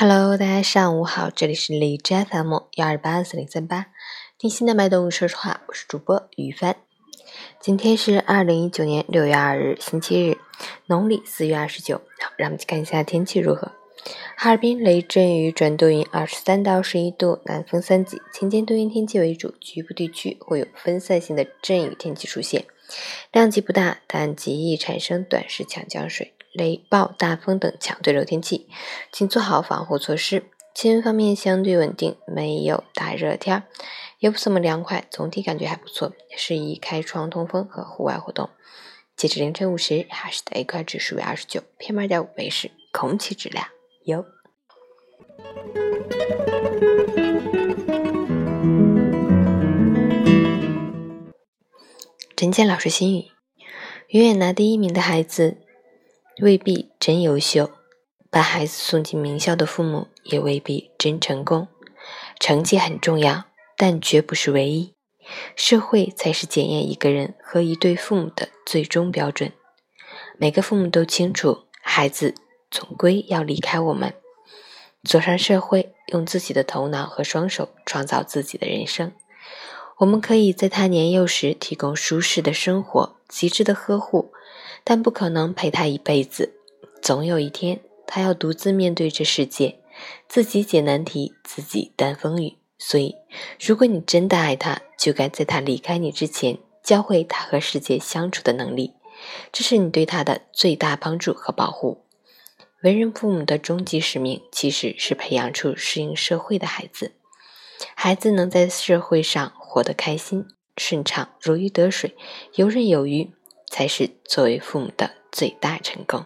Hello，大家上午好，这里是荔枝 FM 幺二八四零三八，听心的脉动，说实话，我是主播于帆。今天是二零一九年六月二日，星期日，农历四月二十九。好，让我们去看一下天气如何。哈尔滨雷阵雨转多云，二十三到十一度，南风三级，晴间多云天气为主，局部地区会有分散性的阵雨天气出现，量级不大，但极易产生短时强降水。雷暴、大风等强对流天气，请做好防护措施。气温方面相对稳定，没有大热天，也不怎么凉快，总体感觉还不错，适宜开窗通风和户外活动。截至凌晨五时，哈市的 AQI 指数为二十九，PM 二点五为是空气质量优。陈建老师心语：永远拿第一名的孩子。未必真优秀，把孩子送进名校的父母也未必真成功。成绩很重要，但绝不是唯一。社会才是检验一个人和一对父母的最终标准。每个父母都清楚，孩子总归要离开我们，走上社会，用自己的头脑和双手创造自己的人生。我们可以在他年幼时提供舒适的生活、极致的呵护。但不可能陪他一辈子，总有一天他要独自面对这世界，自己解难题，自己担风雨。所以，如果你真的爱他，就该在他离开你之前，教会他和世界相处的能力，这是你对他的最大帮助和保护。为人父母的终极使命，其实是培养出适应社会的孩子。孩子能在社会上活得开心、顺畅、如鱼得水、游刃有余。才是作为父母的最大成功。